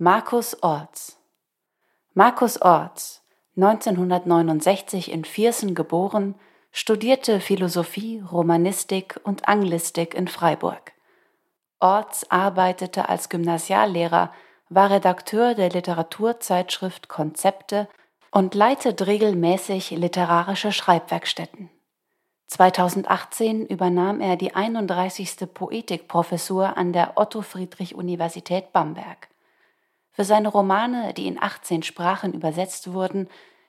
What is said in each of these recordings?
Markus Orts. Markus Orts, 1969 in Viersen geboren, studierte Philosophie, Romanistik und Anglistik in Freiburg. Orts arbeitete als Gymnasiallehrer, war Redakteur der Literaturzeitschrift Konzepte und leitet regelmäßig literarische Schreibwerkstätten. 2018 übernahm er die 31. Poetikprofessur an der Otto-Friedrich-Universität Bamberg. Für seine Romane, die in 18 Sprachen übersetzt wurden,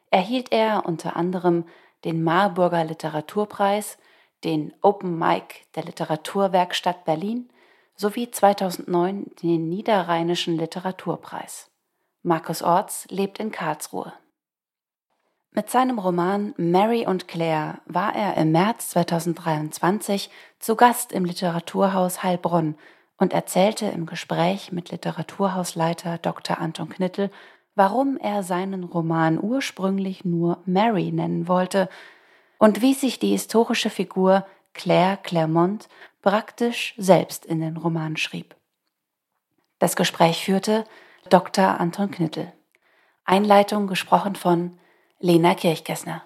erhielt er unter anderem den Marburger Literaturpreis, den Open Mic der Literaturwerkstatt Berlin sowie 2009 den Niederrheinischen Literaturpreis. Markus Orts lebt in Karlsruhe. Mit seinem Roman Mary und Claire war er im März 2023 zu Gast im Literaturhaus Heilbronn und erzählte im Gespräch mit Literaturhausleiter Dr. Anton Knittel, warum er seinen Roman ursprünglich nur Mary nennen wollte und wie sich die historische Figur Claire Claremont praktisch selbst in den Roman schrieb. Das Gespräch führte Dr. Anton Knittel. Einleitung gesprochen von Lena Kirchgessner.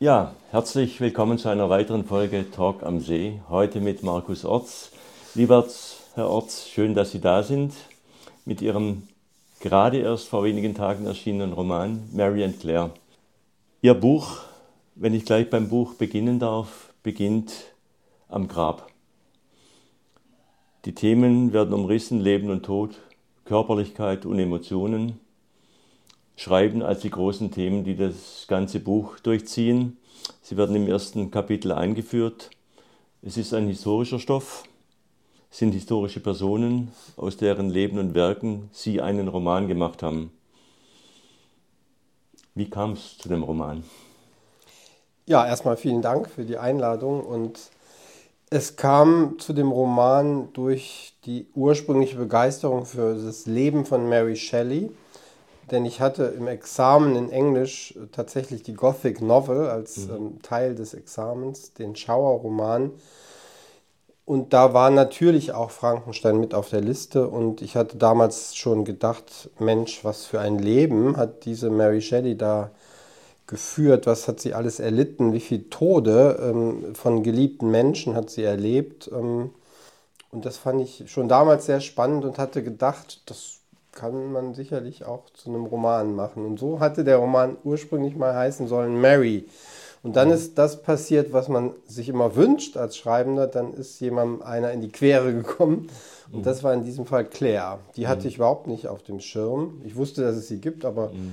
Ja, herzlich willkommen zu einer weiteren Folge Talk am See. Heute mit Markus Orts. Lieber Herr Orts, schön, dass Sie da sind mit Ihrem gerade erst vor wenigen Tagen erschienenen Roman Mary and Claire. Ihr Buch, wenn ich gleich beim Buch beginnen darf, beginnt am Grab. Die Themen werden umrissen, Leben und Tod, Körperlichkeit und Emotionen. Schreiben als die großen Themen, die das ganze Buch durchziehen. Sie werden im ersten Kapitel eingeführt. Es ist ein historischer Stoff, es sind historische Personen, aus deren Leben und Werken Sie einen Roman gemacht haben. Wie kam es zu dem Roman? Ja, erstmal vielen Dank für die Einladung und es kam zu dem Roman durch die ursprüngliche Begeisterung für das Leben von Mary Shelley denn ich hatte im Examen in Englisch tatsächlich die Gothic Novel als mhm. ähm, Teil des Examens, den Schauerroman. Und da war natürlich auch Frankenstein mit auf der Liste. Und ich hatte damals schon gedacht, Mensch, was für ein Leben hat diese Mary Shelley da geführt, was hat sie alles erlitten, wie viele Tode ähm, von geliebten Menschen hat sie erlebt. Ähm, und das fand ich schon damals sehr spannend und hatte gedacht, das kann man sicherlich auch zu einem Roman machen. Und so hatte der Roman ursprünglich mal heißen sollen Mary. Und dann ist das passiert, was man sich immer wünscht als Schreibender. Dann ist jemand einer in die Quere gekommen. Und das war in diesem Fall Claire. Die hatte mhm. ich überhaupt nicht auf dem Schirm. Ich wusste, dass es sie gibt, aber mhm.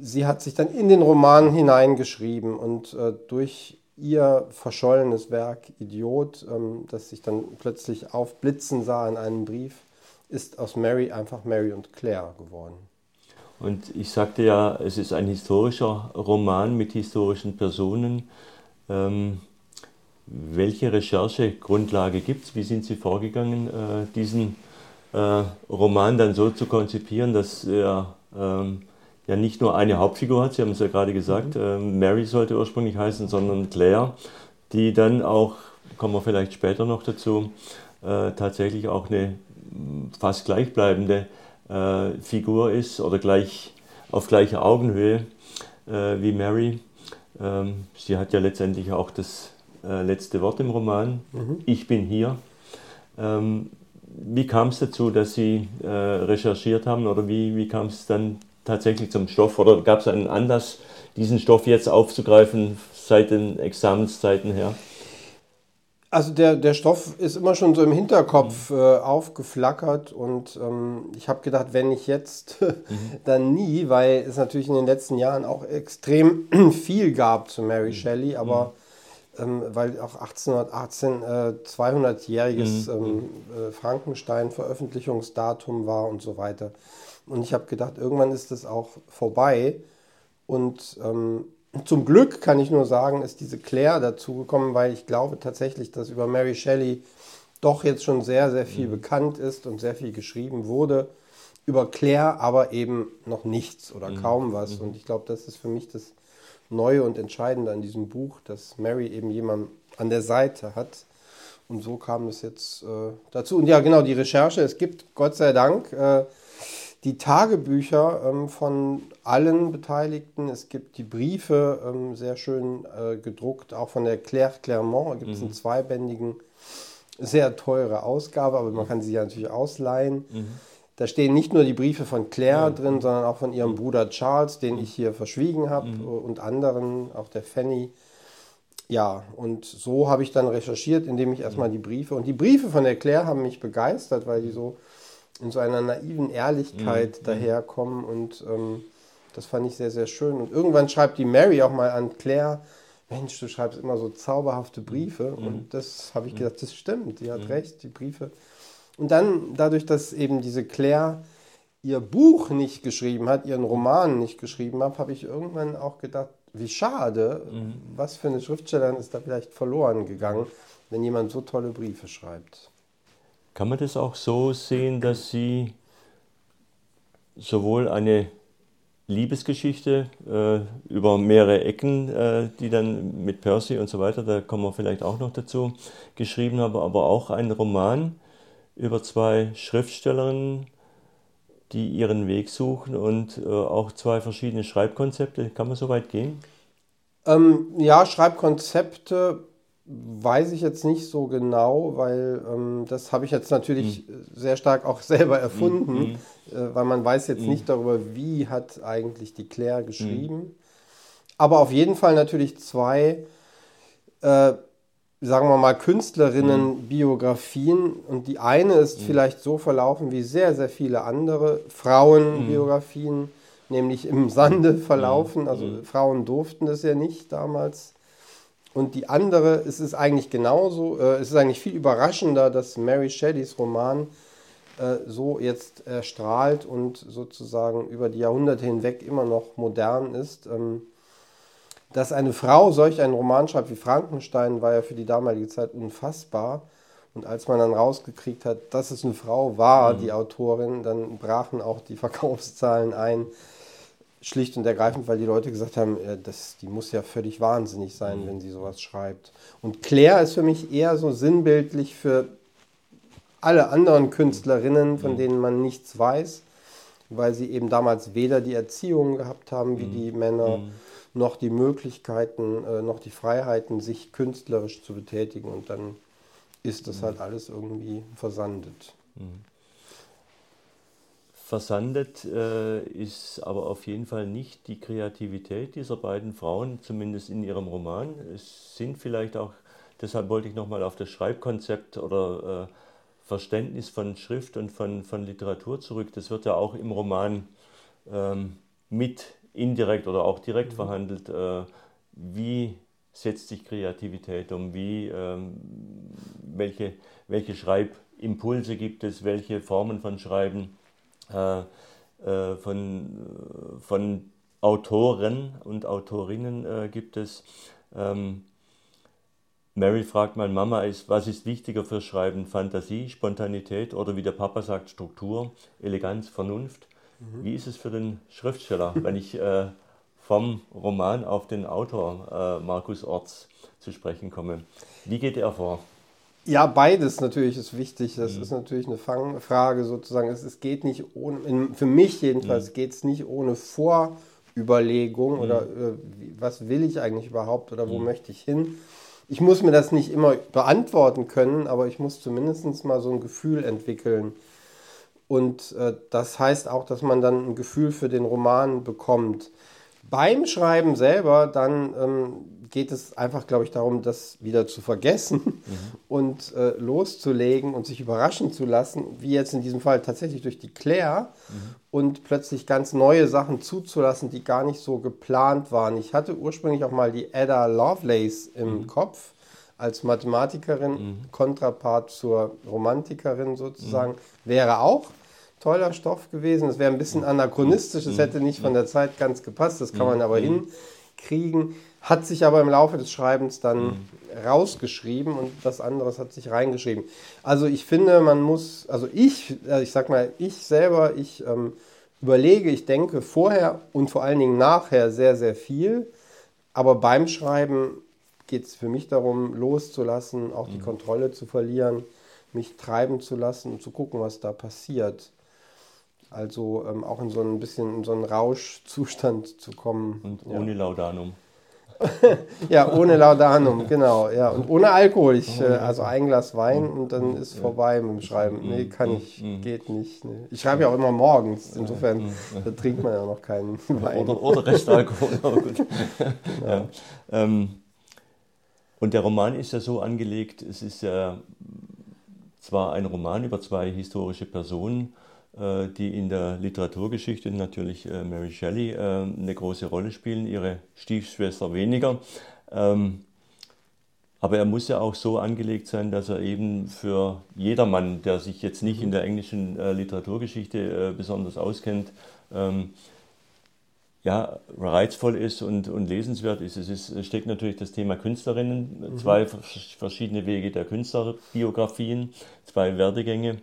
sie hat sich dann in den Roman hineingeschrieben. Und äh, durch ihr verschollenes Werk Idiot, ähm, das sich dann plötzlich aufblitzen sah in einem Brief, ist aus Mary einfach Mary und Claire geworden. Und ich sagte ja, es ist ein historischer Roman mit historischen Personen. Ähm, welche Recherchegrundlage gibt es? Wie sind Sie vorgegangen, äh, diesen äh, Roman dann so zu konzipieren, dass er ähm, ja nicht nur eine Hauptfigur hat, Sie haben es ja gerade gesagt, mhm. äh, Mary sollte ursprünglich heißen, sondern Claire, die dann auch, kommen wir vielleicht später noch dazu, äh, tatsächlich auch eine fast gleichbleibende äh, Figur ist oder gleich auf gleicher Augenhöhe äh, wie Mary. Ähm, sie hat ja letztendlich auch das äh, letzte Wort im Roman. Mhm. Ich bin hier. Ähm, wie kam es dazu, dass Sie äh, recherchiert haben oder wie, wie kam es dann tatsächlich zum Stoff oder gab es einen Anlass, diesen Stoff jetzt aufzugreifen seit den Examenszeiten her? Also der, der Stoff ist immer schon so im Hinterkopf mhm. äh, aufgeflackert und ähm, ich habe gedacht, wenn nicht jetzt, mhm. dann nie, weil es natürlich in den letzten Jahren auch extrem viel gab zu Mary mhm. Shelley, aber ähm, weil auch 1818 äh, 200-jähriges Mhm. ähm, äh, Frankenstein-Veröffentlichungsdatum war und so weiter. Und ich habe gedacht, irgendwann ist das auch vorbei. Und ähm, zum Glück kann ich nur sagen, ist diese Claire dazugekommen, weil ich glaube tatsächlich, dass über Mary Shelley doch jetzt schon sehr, sehr viel bekannt ist und sehr viel geschrieben wurde. Über Claire aber eben noch nichts oder kaum was. Und ich glaube, das ist für mich das Neue und Entscheidende an diesem Buch, dass Mary eben jemand an der Seite hat. Und so kam es jetzt äh, dazu. Und ja, genau, die Recherche. Es gibt Gott sei Dank äh, die Tagebücher ähm, von allen Beteiligten. Es gibt die Briefe, ähm, sehr schön äh, gedruckt, auch von der Claire Clermont. Da gibt es einen zweibändigen, sehr teure Ausgabe, aber man kann sie ja natürlich ausleihen. Da stehen nicht nur die Briefe von Claire drin, sondern auch von ihrem Bruder Charles, den ich hier verschwiegen habe, und anderen, auch der Fanny. Ja, und so habe ich dann recherchiert, indem ich erstmal die Briefe und die Briefe von der Claire haben mich begeistert, weil die so in so einer naiven Ehrlichkeit daherkommen und ähm, das fand ich sehr, sehr schön. Und irgendwann schreibt die Mary auch mal an Claire, Mensch, du schreibst immer so zauberhafte Briefe und das habe ich gedacht, das stimmt, die hat recht, die Briefe. Und dann dadurch, dass eben diese Claire ihr Buch nicht geschrieben hat, ihren Roman nicht geschrieben hat, habe ich irgendwann auch gedacht, wie schade, was für eine Schriftstellerin ist da vielleicht verloren gegangen, wenn jemand so tolle Briefe schreibt. Kann man das auch so sehen, dass Sie sowohl eine Liebesgeschichte äh, über mehrere Ecken, äh, die dann mit Percy und so weiter, da kommen wir vielleicht auch noch dazu, geschrieben haben, aber auch einen Roman über zwei Schriftstellerinnen, die ihren Weg suchen und äh, auch zwei verschiedene Schreibkonzepte. Kann man so weit gehen? Ähm, ja, Schreibkonzepte weiß ich jetzt nicht so genau, weil ähm, das habe ich jetzt natürlich sehr stark auch selber erfunden, äh, weil man weiß jetzt nicht darüber, wie hat eigentlich die Claire geschrieben. Aber auf jeden Fall natürlich zwei, äh, sagen wir mal, Künstlerinnen-Biografien. Und die eine ist vielleicht so verlaufen wie sehr, sehr viele andere Frauenbiografien, nämlich im Sande verlaufen. Also Frauen durften das ja nicht damals. Und die andere, es ist eigentlich genauso, äh, es ist eigentlich viel überraschender, dass Mary Shelleys Roman äh, so jetzt erstrahlt und sozusagen über die Jahrhunderte hinweg immer noch modern ist. Ähm, dass eine Frau solch einen Roman schreibt wie Frankenstein, war ja für die damalige Zeit unfassbar. Und als man dann rausgekriegt hat, dass es eine Frau war, die Autorin, dann brachen auch die Verkaufszahlen ein. Schlicht und ergreifend, weil die Leute gesagt haben, äh, das, die muss ja völlig wahnsinnig sein, wenn sie sowas schreibt. Und Claire ist für mich eher so sinnbildlich für alle anderen Künstlerinnen, von denen man nichts weiß, weil sie eben damals weder die Erziehung gehabt haben wie die Männer, noch die Möglichkeiten, äh, noch die Freiheiten, sich künstlerisch zu betätigen. Und dann ist das halt alles irgendwie versandet. Versandet äh, ist aber auf jeden Fall nicht die Kreativität dieser beiden Frauen, zumindest in ihrem Roman. Es sind vielleicht auch, deshalb wollte ich nochmal auf das Schreibkonzept oder äh, Verständnis von Schrift und von, von Literatur zurück. Das wird ja auch im Roman ähm, mit indirekt oder auch direkt verhandelt. Äh, wie setzt sich Kreativität um? Wie, ähm, welche, welche Schreibimpulse gibt es? Welche Formen von Schreiben? Äh, äh, von, von Autoren und Autorinnen äh, gibt es. Ähm, Mary fragt mal, Mama, ist, was ist wichtiger für Schreiben? Fantasie, Spontanität oder wie der Papa sagt, Struktur, Eleganz, Vernunft? Wie ist es für den Schriftsteller, wenn ich äh, vom Roman auf den Autor äh, Markus Orts zu sprechen komme? Wie geht er vor? Ja, beides natürlich ist wichtig. Das ist natürlich eine Fangfrage sozusagen. Es, es geht nicht ohne, für mich jedenfalls geht es nicht ohne Vorüberlegung oder äh, was will ich eigentlich überhaupt oder wo möchte ich hin. Ich muss mir das nicht immer beantworten können, aber ich muss zumindest mal so ein Gefühl entwickeln. Und äh, das heißt auch, dass man dann ein Gefühl für den Roman bekommt. Beim Schreiben selber, dann ähm, geht es einfach, glaube ich, darum, das wieder zu vergessen mhm. und äh, loszulegen und sich überraschen zu lassen, wie jetzt in diesem Fall tatsächlich durch die Claire mhm. und plötzlich ganz neue Sachen zuzulassen, die gar nicht so geplant waren. Ich hatte ursprünglich auch mal die Ada Lovelace im mhm. Kopf als Mathematikerin, mhm. Kontrapart zur Romantikerin sozusagen, mhm. wäre auch toller Stoff gewesen. Es wäre ein bisschen anachronistisch, es hätte nicht von der Zeit ganz gepasst, das kann man aber hinkriegen. Hat sich aber im Laufe des Schreibens dann rausgeschrieben und das andere hat sich reingeschrieben. Also ich finde, man muss, also ich, also ich sag mal, ich selber, ich ähm, überlege, ich denke vorher und vor allen Dingen nachher sehr, sehr viel. Aber beim Schreiben geht es für mich darum, loszulassen, auch die Kontrolle zu verlieren, mich treiben zu lassen und zu gucken, was da passiert. Also ähm, auch in so ein bisschen in so einen Rauschzustand zu kommen. Und ohne ja. Laudanum. ja, ohne Laudanum, genau. Ja. Und ohne Alkohol. Ich, äh, also ein Glas Wein und dann ist vorbei mit dem Schreiben. Nee, kann ich, geht nicht. Nee. Ich schreibe ja auch immer morgens. Insofern da trinkt man ja noch keinen Wein. Oder, oder Restalkohol, aber gut. Genau. Ja. Ähm, und der Roman ist ja so angelegt, es ist ja zwar ein Roman über zwei historische Personen, die in der Literaturgeschichte natürlich äh, Mary Shelley äh, eine große Rolle spielen, ihre Stiefschwester weniger. Ähm, aber er muss ja auch so angelegt sein, dass er eben für jedermann, der sich jetzt nicht in der englischen Literaturgeschichte besonders auskennt, ähm, ja, reizvoll ist und, und lesenswert ist. Es, ist. steckt natürlich das Thema Künstlerinnen, mhm. zwei verschiedene Wege der Künstlerbiografien, zwei Werdegänge.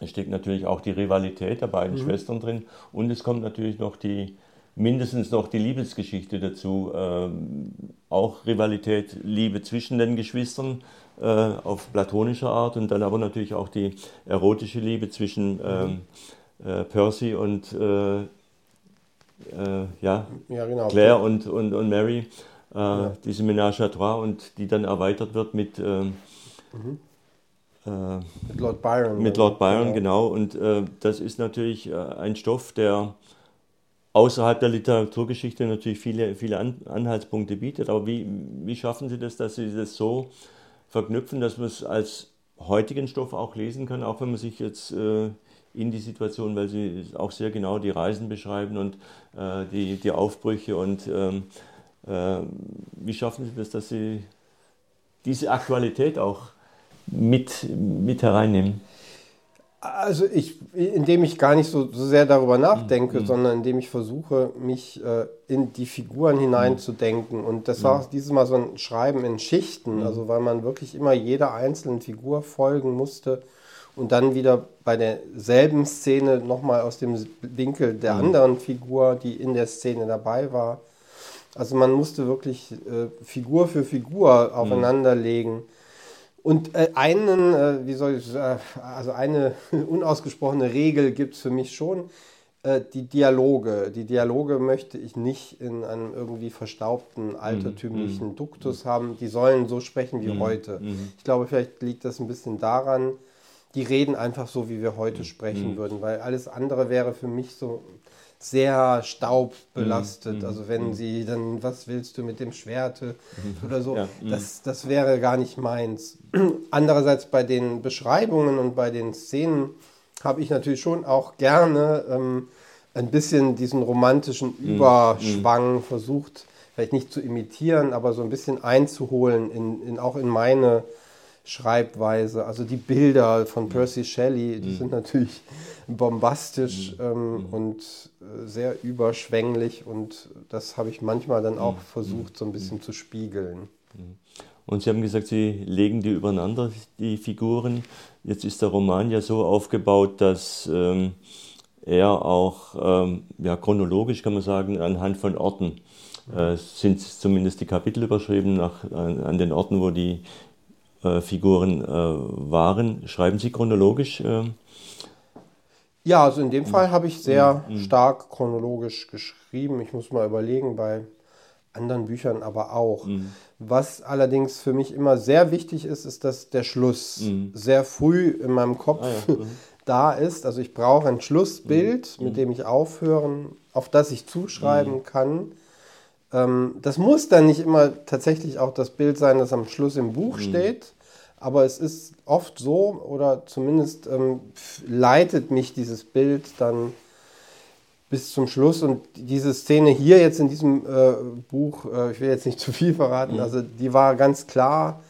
Es steckt natürlich auch die Rivalität der beiden mhm. Schwestern drin und es kommt natürlich noch die, mindestens noch die Liebesgeschichte dazu. Ähm, auch Rivalität, Liebe zwischen den Geschwistern äh, auf platonischer Art und dann aber natürlich auch die erotische Liebe zwischen mhm. ähm, äh, Percy und äh, äh ja, ja genau. Claire und, und, und Mary. Äh, ja. Diese Ménage à trois und die dann erweitert wird mit. Ähm, mhm mit Lord Byron. Mit Lord Byron, genau. genau. Und äh, das ist natürlich äh, ein Stoff, der außerhalb der Literaturgeschichte natürlich viele, viele An Anhaltspunkte bietet. Aber wie, wie schaffen Sie das, dass Sie das so verknüpfen, dass man es als heutigen Stoff auch lesen kann, auch wenn man sich jetzt äh, in die Situation, weil Sie auch sehr genau die Reisen beschreiben und äh, die, die Aufbrüche und ähm, äh, wie schaffen Sie das, dass Sie diese Aktualität auch mit, mit hereinnehmen? Also ich, indem ich gar nicht so, so sehr darüber nachdenke, mhm. sondern indem ich versuche, mich äh, in die Figuren hineinzudenken. Und das war mhm. dieses Mal so ein Schreiben in Schichten, mhm. also weil man wirklich immer jeder einzelnen Figur folgen musste und dann wieder bei derselben Szene nochmal aus dem Winkel der mhm. anderen Figur, die in der Szene dabei war. Also man musste wirklich äh, Figur für Figur mhm. aufeinanderlegen. Und äh, einen, äh, wie soll ich, äh, also eine unausgesprochene Regel gibt es für mich schon, die Dialoge. Die Dialoge möchte ich nicht in einem irgendwie verstaubten, altertümlichen mhm. Duktus haben. Die sollen so sprechen wie mhm. heute. Mhm. Ich glaube, vielleicht liegt das ein bisschen daran, die reden einfach so, wie wir heute mhm. sprechen mhm. würden, weil alles andere wäre für mich so sehr staubbelastet. Mhm. Also wenn mhm. sie dann, was willst du mit dem Schwert mhm. oder so, ja. Mhm. das, das wäre gar nicht meins. Andererseits bei den Beschreibungen und bei den Szenen habe ich natürlich schon auch gerne ähm, ein bisschen diesen romantischen mhm. Überschwang versucht, vielleicht nicht zu imitieren, aber so ein bisschen einzuholen, in, in auch in meine Schreibweise. Also die Bilder von Percy Shelley, die sind natürlich bombastisch ähm, und äh, sehr überschwänglich und das habe ich manchmal dann auch versucht so ein bisschen zu spiegeln. Und Sie haben gesagt, Sie legen die übereinander, die Figuren. Jetzt ist der Roman ja so aufgebaut, dass ähm, er auch ähm, ja, chronologisch, kann man sagen, anhand von Orten äh, sind zumindest die Kapitel überschrieben nach, an, an den Orten, wo die äh, Figuren äh, waren. Schreiben Sie chronologisch? Äh, ja, also in dem Fall habe ich sehr mhm. stark chronologisch geschrieben. Ich muss mal überlegen, bei anderen Büchern aber auch. Mhm. Was allerdings für mich immer sehr wichtig ist, ist, dass der Schluss mhm. sehr früh in meinem Kopf ah, ja. Mhm. da ist. Also ich brauche ein Schlussbild, mhm. mit dem ich aufhören, auf das ich zuschreiben mhm. kann. Ähm, das muss dann nicht immer tatsächlich auch das Bild sein, das am Schluss im Buch mhm. steht. Aber es ist oft so, oder zumindest ähm, leitet mich dieses Bild dann bis zum Schluss. Und diese Szene hier jetzt in diesem äh, Buch, äh, ich will jetzt nicht zu viel verraten, mhm. also die war ganz klar,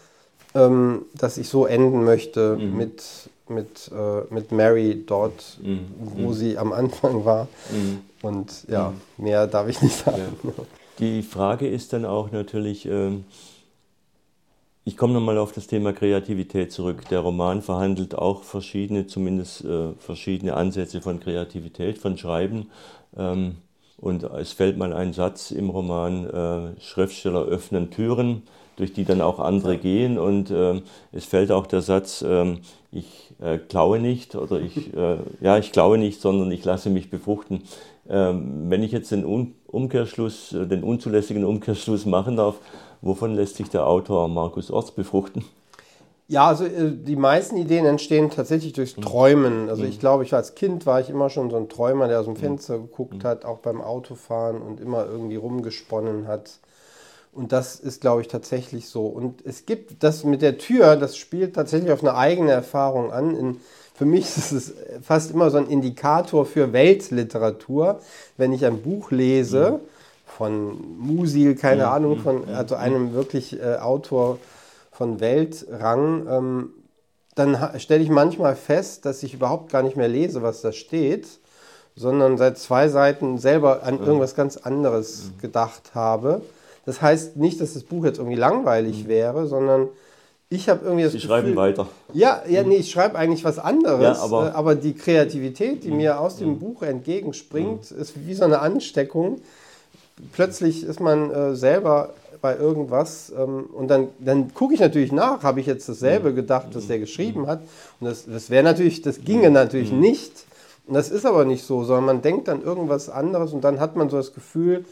ähm, dass ich so enden möchte mhm. mit, mit, äh, mit Mary dort, mhm. wo mhm. sie am Anfang war. Mhm. Und ja, mhm. mehr darf ich nicht sagen. Ja. Die Frage ist dann auch natürlich, ähm, ich komme nochmal auf das Thema Kreativität zurück. Der Roman verhandelt auch verschiedene, zumindest äh, verschiedene Ansätze von Kreativität, von Schreiben. Ähm, und es fällt mal ein Satz im Roman, äh, Schriftsteller öffnen Türen, durch die dann auch andere gehen. Und äh, es fällt auch der Satz, ich äh, klaue nicht oder ich, ja, ich klaue nicht, sondern ich lasse mich befruchten. Ähm, wenn ich jetzt den Un Umkehrschluss, äh, den unzulässigen Umkehrschluss machen darf, wovon lässt sich der Autor Markus Orts befruchten? Ja, also äh, die meisten Ideen entstehen tatsächlich durchs hm. Träumen. Also ich hm. glaube, ich als Kind war ich immer schon so ein Träumer, der aus dem hm. Fenster geguckt hat, auch beim Autofahren und immer irgendwie rumgesponnen hat. Und das ist, glaube ich, tatsächlich so. Und es gibt das mit der Tür, das spielt tatsächlich auf eine eigene Erfahrung an. In, für mich ist es fast immer so ein Indikator für Weltliteratur, wenn ich ein Buch lese von Musil, keine Ahnung, von also einem wirklich äh, Autor von Weltrang, ähm, dann stelle ich manchmal fest, dass ich überhaupt gar nicht mehr lese, was da steht, sondern seit zwei Seiten selber an irgendwas ganz anderes gedacht habe. Das heißt nicht, dass das Buch jetzt irgendwie langweilig mhm. wäre, sondern ich habe irgendwie das Sie Gefühl, schreiben weiter. Ja, ja, nee, ich schreibe eigentlich was anderes, ja, aber, äh, aber, die Kreativität, die mhm. mir aus dem mhm. Buch entgegenspringt, ist wie so eine Ansteckung. Plötzlich ist man äh, selber bei irgendwas ähm, und dann, dann gucke ich natürlich nach, habe ich jetzt dasselbe gedacht, das der geschrieben hat. Und das, das wäre natürlich, das ginge natürlich nicht. Und das ist aber nicht so, sondern man denkt dann irgendwas anderes und dann hat man so das Gefühl,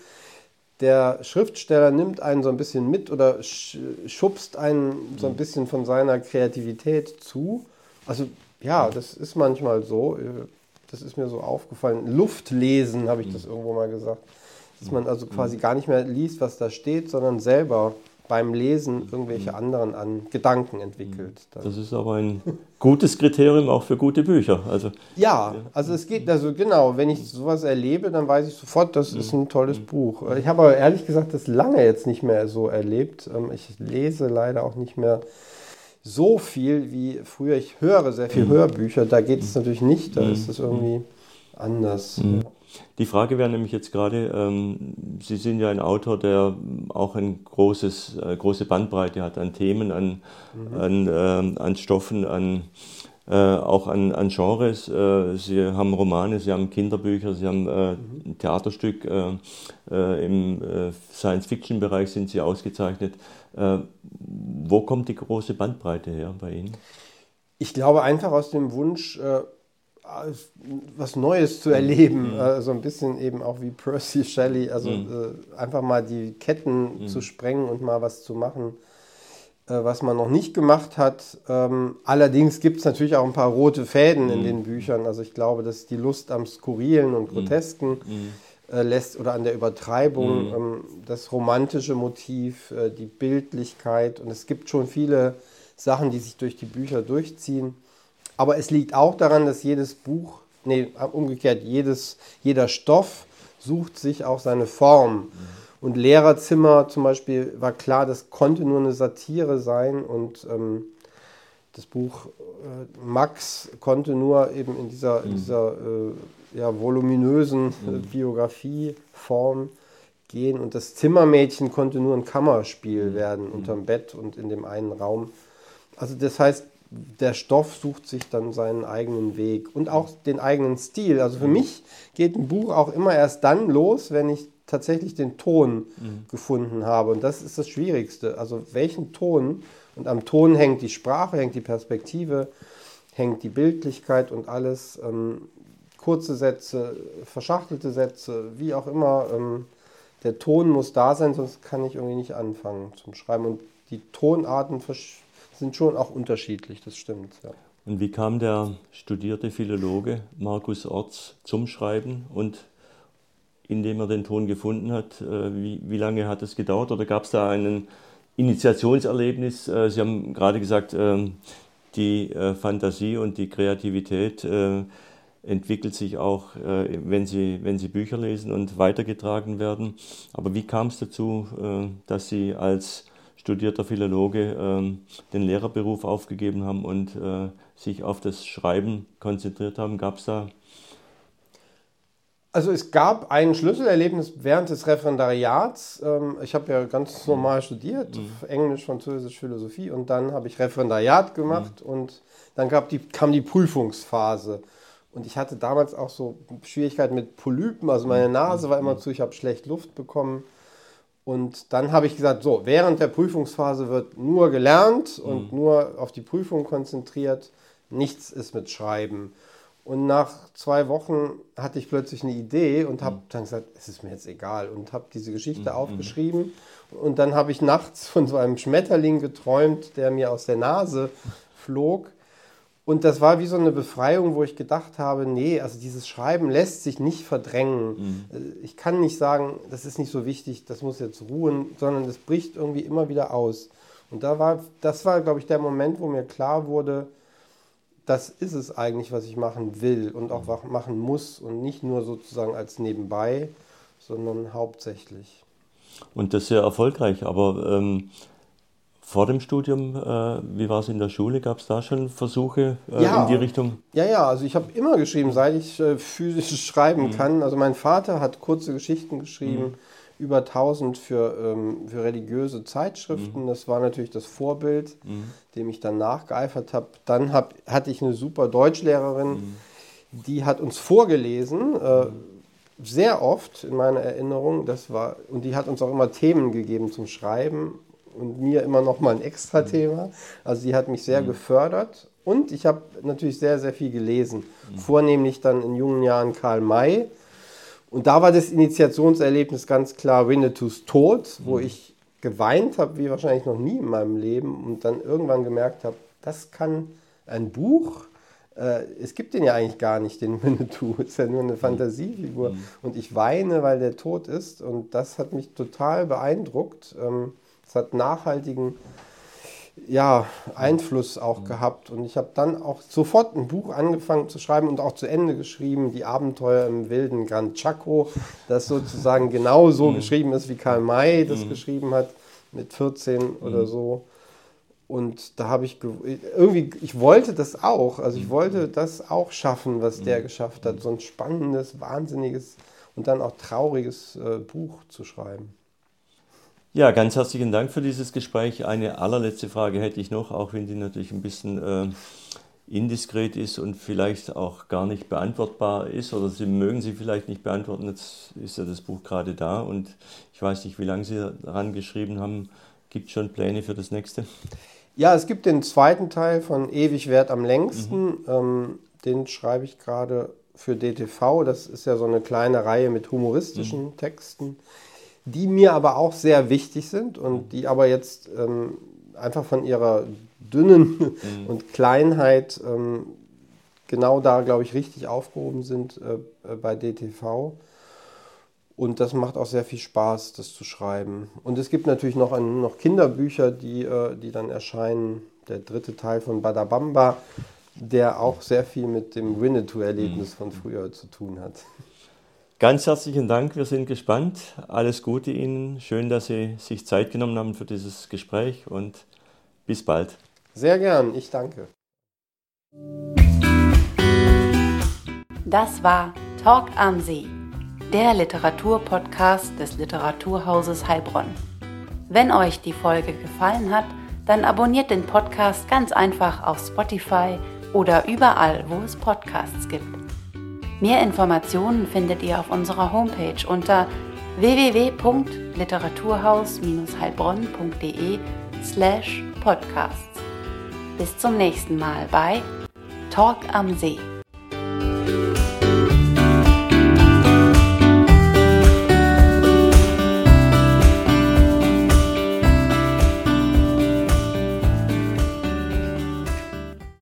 der Schriftsteller nimmt einen so ein bisschen mit oder schubst einen so ein bisschen von seiner Kreativität zu. Also ja, das ist manchmal so. Äh, das ist mir so aufgefallen. Luftlesen habe ich das irgendwo mal gesagt. Dass man also quasi gar nicht mehr liest, was da steht, sondern selber beim Lesen irgendwelche anderen an Gedanken entwickelt. Dann. Das ist aber ein gutes Kriterium auch für gute Bücher. Also, ja, also es geht, also genau, wenn ich sowas erlebe, dann weiß ich sofort, das ist ein tolles Buch. Ich habe aber ehrlich gesagt das lange jetzt nicht mehr so erlebt. Ähm, ich lese leider auch nicht mehr so viel wie früher. Ich höre sehr viel mhm. Hörbücher, da geht es natürlich nicht, da ist es irgendwie anders. Mhm. Die Frage wäre nämlich jetzt gerade, ähm, Sie sind ja ein Autor, der auch eine großes, äh, große Bandbreite hat an Themen, an, mhm. an, äh, an Stoffen, an, äh, auch an, an Genres. Äh, Sie haben Romane, Sie haben Kinderbücher, Sie haben äh, mhm. ein Theaterstück. Äh, Im Science-Fiction-Bereich sind Sie ausgezeichnet. wo kommt die große Bandbreite her bei Ihnen? Ich glaube einfach aus dem Wunsch, was Neues zu erleben. Mhm. Äh, so ein bisschen eben auch wie Percy Shelley, also mhm. äh, einfach mal die Ketten mhm. zu sprengen und mal was zu machen, äh, was man noch nicht gemacht hat. Ähm, allerdings gibt es natürlich auch ein paar rote Fäden in mhm. den Büchern. Also ich glaube, dass die Lust am Skurrilen und mhm. Grotesken mhm. äh, lässt oder an der Übertreibung, ähm, das romantische Motiv, äh, die Bildlichkeit und es gibt schon viele Sachen, die sich durch die Bücher durchziehen. Aber es liegt auch daran, dass jedes Buch, nee, umgekehrt, jedes, jeder Stoff sucht sich auch seine Form. Mhm. Und Lehrerzimmer zum Beispiel war klar, das konnte nur eine Satire sein und ähm, das Buch äh, Max konnte nur eben in dieser, mhm. dieser äh, ja, voluminösen äh, mhm. Biografieform gehen und das Zimmermädchen konnte nur ein Kammerspiel mhm. werden unterm Bett und in dem einen Raum. Also das heißt, der Stoff sucht sich dann seinen eigenen Weg und auch den eigenen Stil. Also für mich geht ein Buch auch immer erst dann los, wenn ich tatsächlich den Ton mhm. gefunden habe. Und das ist das Schwierigste. Also welchen Ton? Und am Ton hängt die Sprache, hängt die Perspektive, hängt die Bildlichkeit und alles. Ähm, kurze Sätze, verschachtelte Sätze, wie auch immer. Ähm, der Ton muss da sein, sonst kann ich irgendwie nicht anfangen zum Schreiben. Und die Tonarten verschwinden sind schon auch unterschiedlich, das stimmt. Ja. Und wie kam der studierte Philologe Markus Orts zum Schreiben und indem er den Ton gefunden hat? Äh, wie, wie lange hat es gedauert oder gab es da ein Initiationserlebnis? Äh, Sie haben gerade gesagt, ähm, die äh, Fantasie und die Kreativität entwickelt sich auch, wenn, Sie, wenn Sie Bücher lesen und weitergetragen werden. Aber wie kam es dazu, dass Sie als studierter Philologe ähm, den Lehrerberuf aufgegeben haben und sich auf das Schreiben konzentriert haben? Gab es da also es gab ein Schlüsselerlebnis während des Referendariats. Ähm, ich habe ja ganz normal studiert, mhm. Englisch, Französisch, Philosophie und dann habe ich Referendariat gemacht mhm. und dann gab die, kam die Prüfungsphase. Und ich hatte damals auch so Schwierigkeiten mit Polypen, also meine mhm. Nase war immer mhm. zu, ich habe schlecht Luft bekommen. Und dann habe ich gesagt, so, während der Prüfungsphase wird nur gelernt und mhm. nur auf die Prüfung konzentriert, nichts ist mit Schreiben. Und nach zwei Wochen hatte ich plötzlich eine Idee und habe mhm. dann gesagt, es ist mir jetzt egal und habe diese Geschichte mhm. aufgeschrieben. Und dann habe ich nachts von so einem Schmetterling geträumt, der mir aus der Nase flog. Und das war wie so eine Befreiung, wo ich gedacht habe, nee, also dieses Schreiben lässt sich nicht verdrängen. Mhm. Äh, ich kann nicht sagen, das ist nicht so wichtig, das muss jetzt ruhen, sondern es bricht irgendwie immer wieder aus. Und da war, das war, glaube ich, der Moment, wo mir klar wurde, das ist es eigentlich, was ich machen will und auch machen muss und nicht nur sozusagen als nebenbei, sondern hauptsächlich. Und das sehr erfolgreich, aber ähm, vor dem Studium, äh, wie war es in der Schule? Gab es da schon Versuche äh, ja. in die Richtung? Ja, ja, also ich habe immer geschrieben, seit ich äh, physisch schreiben mhm. kann. Also mein Vater hat kurze Geschichten geschrieben. Mhm über 1000 für, ähm, für religiöse Zeitschriften. Mhm. Das war natürlich das Vorbild, mhm. dem ich dann nachgeeifert habe. Dann hab, hatte ich eine super Deutschlehrerin, mhm. die hat uns vorgelesen, äh, sehr oft in meiner Erinnerung. Das war, und die hat uns auch immer Themen gegeben zum Schreiben und mir immer noch mal ein extra Thema. Also sie hat mich sehr mhm. gefördert. Und ich habe natürlich sehr, sehr viel gelesen. Mhm. Vornehmlich dann in jungen Jahren Karl May und da war das Initiationserlebnis ganz klar Winnetous Tod, wo mhm. ich geweint habe, wie wahrscheinlich noch nie in meinem Leben und dann irgendwann gemerkt habe, das kann ein Buch, äh, es gibt den ja eigentlich gar nicht, den Winnetou, ist ja nur eine mhm. Fantasiefigur mhm. und ich weine, weil der tot ist und das hat mich total beeindruckt. Ähm, es hat nachhaltigen ja, Einfluss auch gehabt. Und ich habe dann auch sofort ein Buch angefangen zu schreiben und auch zu Ende geschrieben, die Abenteuer im wilden Gran Chaco, das sozusagen genau so mhm. geschrieben ist, wie Karl May das mhm. geschrieben hat, mit 14 mhm. oder so. Und da habe ich irgendwie, ich wollte das auch, also ich mhm. wollte das auch schaffen, was der mhm. geschafft hat, so ein spannendes, wahnsinniges und dann auch trauriges äh, Buch zu schreiben. Ja, ganz herzlichen Dank für dieses Gespräch. Eine allerletzte Frage hätte ich noch, auch wenn die natürlich ein bisschen äh, indiskret ist und vielleicht auch gar nicht beantwortbar ist oder Sie mögen sie vielleicht nicht beantworten. Jetzt ist ja das Buch gerade da und ich weiß nicht, wie lange Sie daran geschrieben haben. Gibt es schon Pläne für das nächste? Ja, es gibt den zweiten Teil von Ewig Wert am längsten. Mhm. Ähm, den schreibe ich gerade für DTV. Das ist ja so eine kleine Reihe mit humoristischen mhm. Texten die mir aber auch sehr wichtig sind und die aber jetzt ähm, einfach von ihrer dünnen mhm. und Kleinheit ähm, genau da, glaube ich, richtig aufgehoben sind äh, äh bei DTV. Und das macht auch sehr viel Spaß, das zu schreiben. Und es gibt natürlich noch, ein, noch Kinderbücher, die, äh, die dann erscheinen. Der dritte Teil von Badabamba, der auch sehr viel mit dem Winnetou-Erlebnis mhm. von früher zu tun hat. Ganz herzlichen Dank, wir sind gespannt. Alles Gute Ihnen. Schön, dass Sie sich Zeit genommen haben für dieses Gespräch und bis bald. Sehr gern, ich danke. Das war Talk am See, der Literaturpodcast des Literaturhauses Heilbronn. Wenn euch die Folge gefallen hat, dann abonniert den Podcast ganz einfach auf Spotify oder überall, wo es Podcasts gibt. Mehr Informationen findet ihr auf unserer Homepage unter www.literaturhaus-heilbronn.de slash podcasts. Bis zum nächsten Mal bei Talk am See.